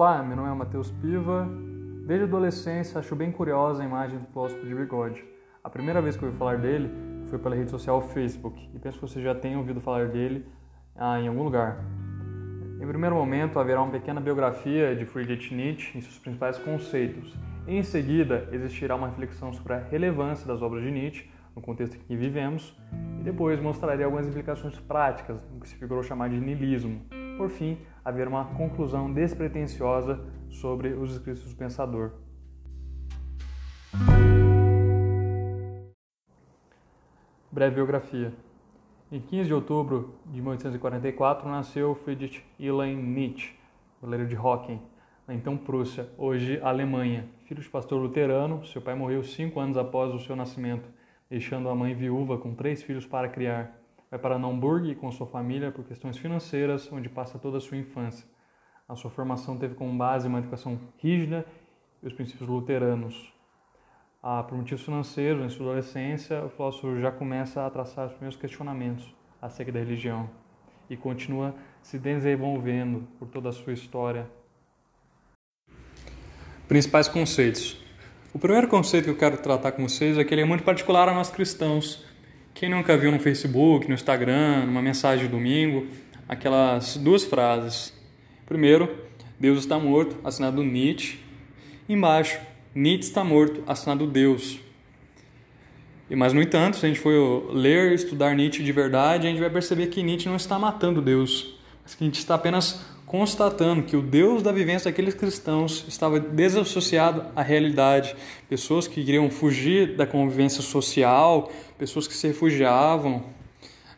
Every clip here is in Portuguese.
Olá, meu nome é Matheus Piva. Desde a adolescência acho bem curiosa a imagem do filósofo de bigode. A primeira vez que eu ouvi falar dele foi pela rede social Facebook e penso que você já tenha ouvido falar dele ah, em algum lugar. Em primeiro momento haverá uma pequena biografia de Friedrich Nietzsche e seus principais conceitos. Em seguida existirá uma reflexão sobre a relevância das obras de Nietzsche no contexto em que vivemos e depois mostrarei algumas implicações práticas do que se figurou chamar de niilismo. Por fim, haver uma conclusão despretensiosa sobre os escritos do pensador. Breve biografia. Em 15 de outubro de 1844 nasceu Friedrich Wilhelm Nietzsche, goleiro de Hocken, na então Prússia, hoje Alemanha. Filho de pastor luterano, seu pai morreu cinco anos após o seu nascimento, deixando a mãe viúva com três filhos para criar. Vai para Naumburg com sua família por questões financeiras, onde passa toda a sua infância. A sua formação teve como base uma educação rígida e os princípios luteranos. Ah, por motivos financeiros, em sua adolescência, o filósofo já começa a traçar os primeiros questionamentos acerca da religião e continua se desenvolvendo por toda a sua história. Principais conceitos. O primeiro conceito que eu quero tratar com vocês é que ele é muito particular a nós cristãos quem nunca viu no Facebook, no Instagram, numa mensagem de domingo, aquelas duas frases. Primeiro, Deus está morto, assinado Nietzsche. Embaixo, Nietzsche está morto, assinado Deus. E mas no entanto, se a gente for ler estudar Nietzsche de verdade, a gente vai perceber que Nietzsche não está matando Deus, mas que Nietzsche está apenas constatando que o Deus da vivência daqueles cristãos estava desassociado à realidade. Pessoas que queriam fugir da convivência social, pessoas que se refugiavam.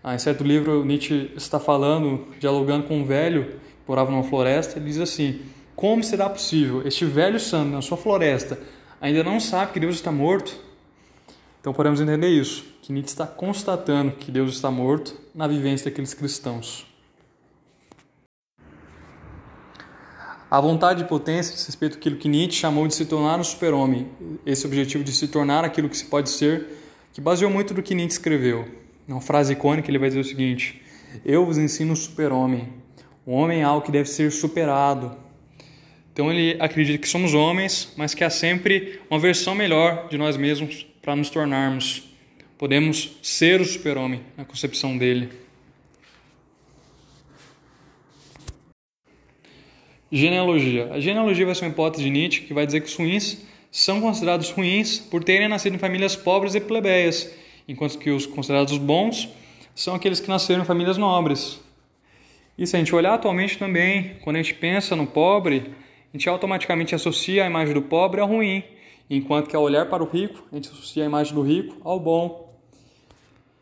Ah, em certo livro, Nietzsche está falando, dialogando com um velho que morava numa floresta, ele diz assim: Como será possível este velho santo na sua floresta ainda não sabe que Deus está morto? Então podemos entender isso, que Nietzsche está constatando que Deus está morto na vivência daqueles cristãos. A vontade e potência diz respeito àquilo que Nietzsche chamou de se tornar um super-homem, esse objetivo de se tornar aquilo que se pode ser, que baseou muito do que Nietzsche escreveu. Uma frase icônica ele vai dizer o seguinte: Eu vos ensino o super-homem. O homem é algo que deve ser superado. Então ele acredita que somos homens, mas que há sempre uma versão melhor de nós mesmos para nos tornarmos. Podemos ser o super-homem na concepção dele. Genealogia. A genealogia vai ser uma hipótese de Nietzsche que vai dizer que os ruins são considerados ruins por terem nascido em famílias pobres e plebeias, enquanto que os considerados bons são aqueles que nasceram em famílias nobres. E se a gente olhar atualmente também, quando a gente pensa no pobre, a gente automaticamente associa a imagem do pobre ao ruim, enquanto que ao olhar para o rico, a gente associa a imagem do rico ao bom.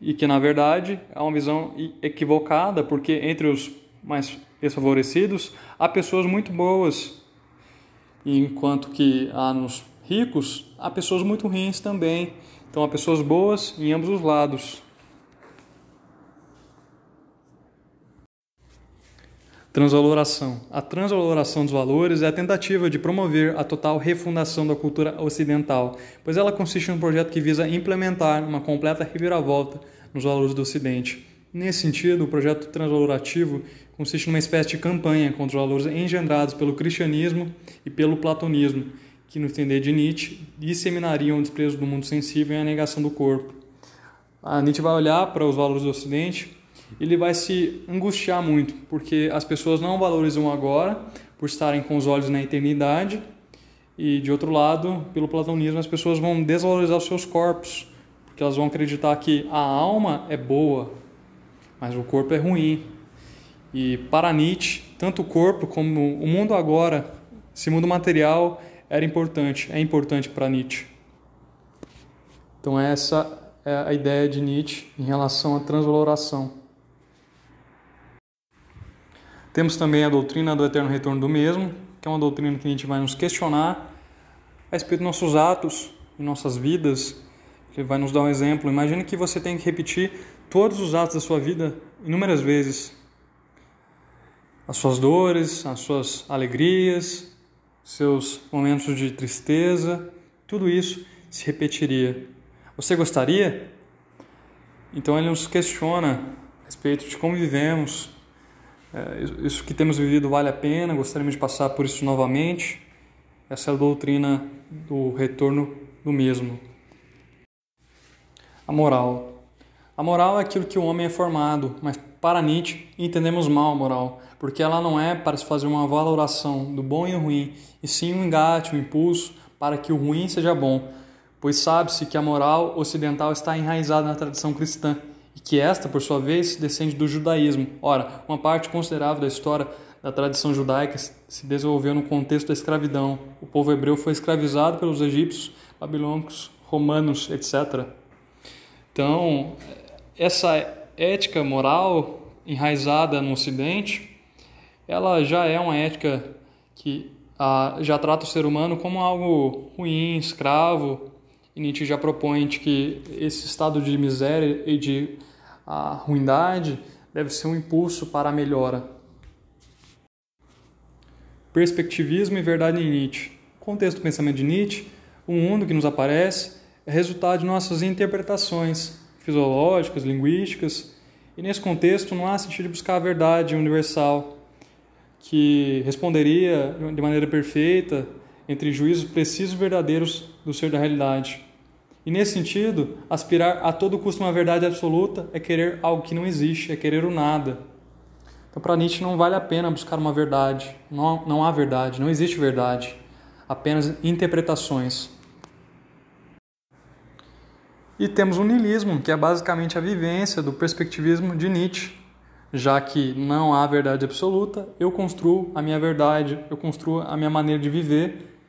E que na verdade é uma visão equivocada, porque entre os mais desfavorecidos, há pessoas muito boas, enquanto que há nos ricos, há pessoas muito ruins também. Então há pessoas boas em ambos os lados. Transvaloração. A transvaloração dos valores é a tentativa de promover a total refundação da cultura ocidental, pois ela consiste em um projeto que visa implementar uma completa reviravolta nos valores do Ocidente. Nesse sentido, o projeto transvalorativo consiste numa espécie de campanha contra os valores engendrados pelo cristianismo e pelo platonismo, que, no entender de Nietzsche, disseminariam o desprezo do mundo sensível e a negação do corpo. A Nietzsche vai olhar para os valores do Ocidente ele vai se angustiar muito, porque as pessoas não valorizam agora por estarem com os olhos na eternidade, e de outro lado, pelo platonismo, as pessoas vão desvalorizar os seus corpos, porque elas vão acreditar que a alma é boa, mas o corpo é ruim. E para Nietzsche, tanto o corpo como o mundo agora, esse mundo material, era importante, é importante para Nietzsche. Então essa é a ideia de Nietzsche em relação à transvaloração. Temos também a doutrina do eterno retorno do mesmo, que é uma doutrina que gente vai nos questionar a respeito dos nossos atos e nossas vidas. Ele vai nos dar um exemplo. Imagine que você tem que repetir todos os atos da sua vida inúmeras vezes as suas dores, as suas alegrias, seus momentos de tristeza, tudo isso se repetiria. Você gostaria? Então ele nos questiona a respeito de como vivemos, É, isso que temos vivido vale a pena, gostaríamos de passar por isso novamente. Essa é a doutrina do retorno do mesmo. A moral. A moral é aquilo que o homem é formado, mas para Nietzsche entendemos mal a moral, porque ela não é para se fazer uma valoração do bom e do ruim, e sim um engate, um impulso para que o ruim seja bom, pois sabe-se que a moral ocidental está enraizada na tradição cristã e que esta, por sua vez, descende do judaísmo. Ora, uma parte considerável da história da tradição judaica se desenvolveu no contexto da escravidão. O povo hebreu foi escravizado pelos egípcios, babilônicos, romanos, etc. Então, essa ética moral enraizada no Ocidente, ela já é uma ética que ah, já trata o ser humano como algo ruim, escravo, e Nietzsche já propõe que esse estado de miséria e de ah, ruindade deve ser um impulso para a melhora. Perspectivismo e verdade em Nietzsche. Contexto do pensamento de Nietzsche, o mundo que nos aparece é resultado de nossas interpretações fisiológicas, linguísticas, e nesse contexto não há sentido de buscar a verdade universal que responderia de maneira perfeita entre juízos precisos e verdadeiros do ser da realidade. E nesse sentido, aspirar a todo custo uma verdade absoluta é querer algo que não existe, é querer o nada. Então, para Nietzsche, não vale a pena buscar uma verdade. Não, não há verdade, não existe verdade. Apenas interpretações. E temos o niilismo, que é basicamente a vivência do perspectivismo de Nietzsche. Já que não há verdade absoluta, eu construo a minha verdade, eu construo a minha maneira de viver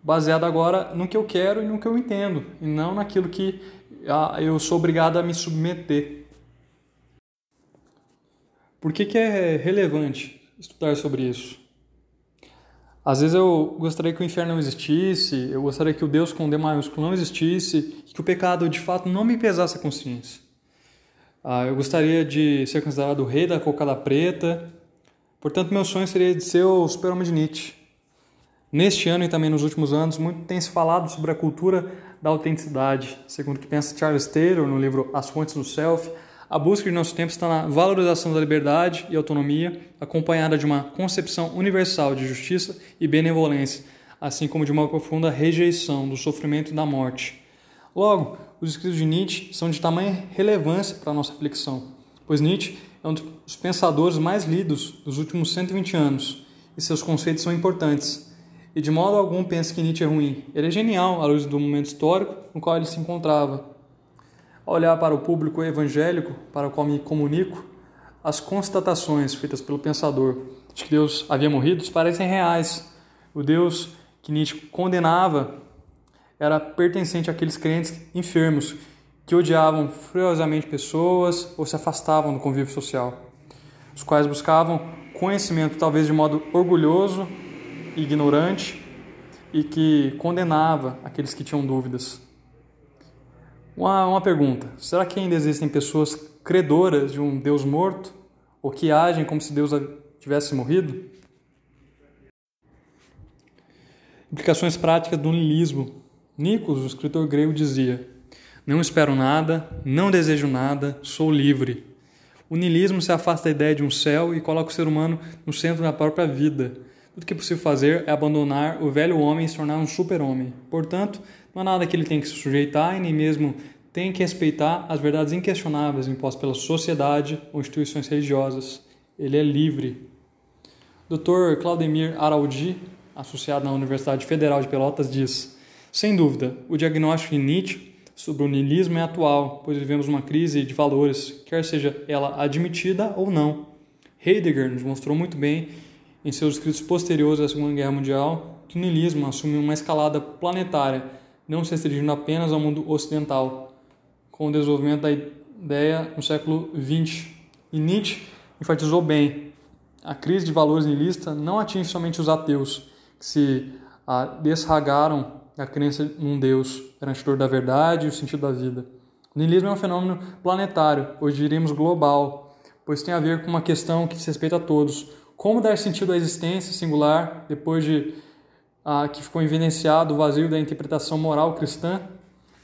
baseado agora no que eu quero e no que eu entendo, e não naquilo que ah, eu sou obrigado a me submeter. Por que, que é relevante estudar sobre isso? Às vezes eu gostaria que o inferno não existisse, eu gostaria que o Deus com D maiúsculo não existisse, que o pecado de fato não me pesasse a consciência. Ah, eu gostaria de ser considerado o rei da cocada preta, portanto, meu sonho seria de ser o super-homem de Nietzsche Neste ano e também nos últimos anos, muito tem se falado sobre a cultura da autenticidade. Segundo que pensa Charles Taylor no livro As Fontes do Self, a busca de nosso tempo está na valorização da liberdade e autonomia, acompanhada de uma concepção universal de justiça e benevolência, assim como de uma profunda rejeição do sofrimento e da morte. Logo, os escritos de Nietzsche são de tamanha relevância para a nossa reflexão, pois Nietzsche é um dos pensadores mais lidos dos últimos 120 anos e seus conceitos são importantes e de modo algum pense que Nietzsche é ruim. Ele é genial à luz do momento histórico no qual ele se encontrava. Olhar para o público evangélico para o qual me comunico, as constatações feitas pelo pensador de que Deus havia morrido parecem reais. O Deus que Nietzsche condenava era pertencente àqueles crentes enfermos que odiavam furiosamente pessoas ou se afastavam do convívio social, os quais buscavam conhecimento talvez de modo orgulhoso ignorante e que condenava aqueles que tinham dúvidas. Uma, uma pergunta: será que ainda existem pessoas credoras de um Deus morto ou que agem como se Deus tivesse morrido? Implicações práticas do niilismo. Nicos, o escritor grego, dizia: Não espero nada, não desejo nada, sou livre. O niilismo se afasta da ideia de um céu e coloca o ser humano no centro da própria vida tudo que é possível fazer é abandonar o velho homem e se tornar um super-homem. Portanto, não há nada que ele tenha que se sujeitar e nem mesmo tem que respeitar as verdades inquestionáveis impostas pela sociedade ou instituições religiosas. Ele é livre. Dr. Claudemir Araldi, associado na Universidade Federal de Pelotas, diz: Sem dúvida, o diagnóstico de Nietzsche sobre o niilismo é atual, pois vivemos uma crise de valores, quer seja ela admitida ou não. Heidegger nos mostrou muito bem em seus escritos posteriores à Segunda Guerra Mundial, que o niilismo assumiu uma escalada planetária, não se restringindo apenas ao mundo ocidental, com o desenvolvimento da ideia no século XX. E Nietzsche enfatizou bem: a crise de valores niilista não atinge somente os ateus, que se ah, desragaram da crença num Deus, garantidor da verdade e o sentido da vida. O niilismo é um fenômeno planetário, hoje diríamos global, pois tem a ver com uma questão que se respeita a todos, como dar sentido à existência singular depois de ah, que ficou evidenciado o vazio da interpretação moral cristã?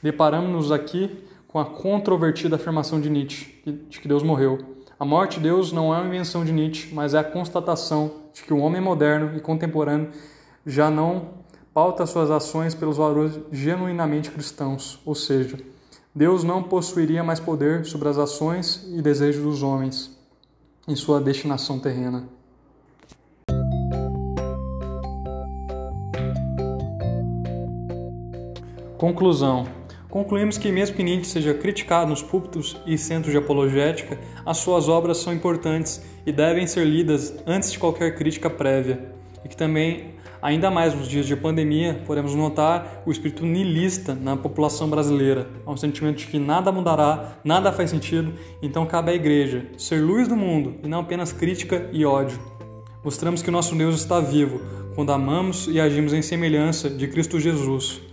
Deparamos-nos aqui com a controvertida afirmação de Nietzsche, de que Deus morreu. A morte de Deus não é uma invenção de Nietzsche, mas é a constatação de que o homem moderno e contemporâneo já não pauta suas ações pelos valores genuinamente cristãos, ou seja, Deus não possuiria mais poder sobre as ações e desejos dos homens em sua destinação terrena. Conclusão. Concluímos que, mesmo que Nietzsche seja criticado nos púlpitos e centros de apologética, as suas obras são importantes e devem ser lidas antes de qualquer crítica prévia, e que também Ainda mais nos dias de pandemia, podemos notar o espírito nilista na população brasileira. Há um sentimento de que nada mudará, nada faz sentido, então cabe à igreja ser luz do mundo e não apenas crítica e ódio. Mostramos que o nosso Deus está vivo quando amamos e agimos em semelhança de Cristo Jesus.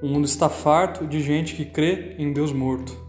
O mundo está farto de gente que crê em Deus morto.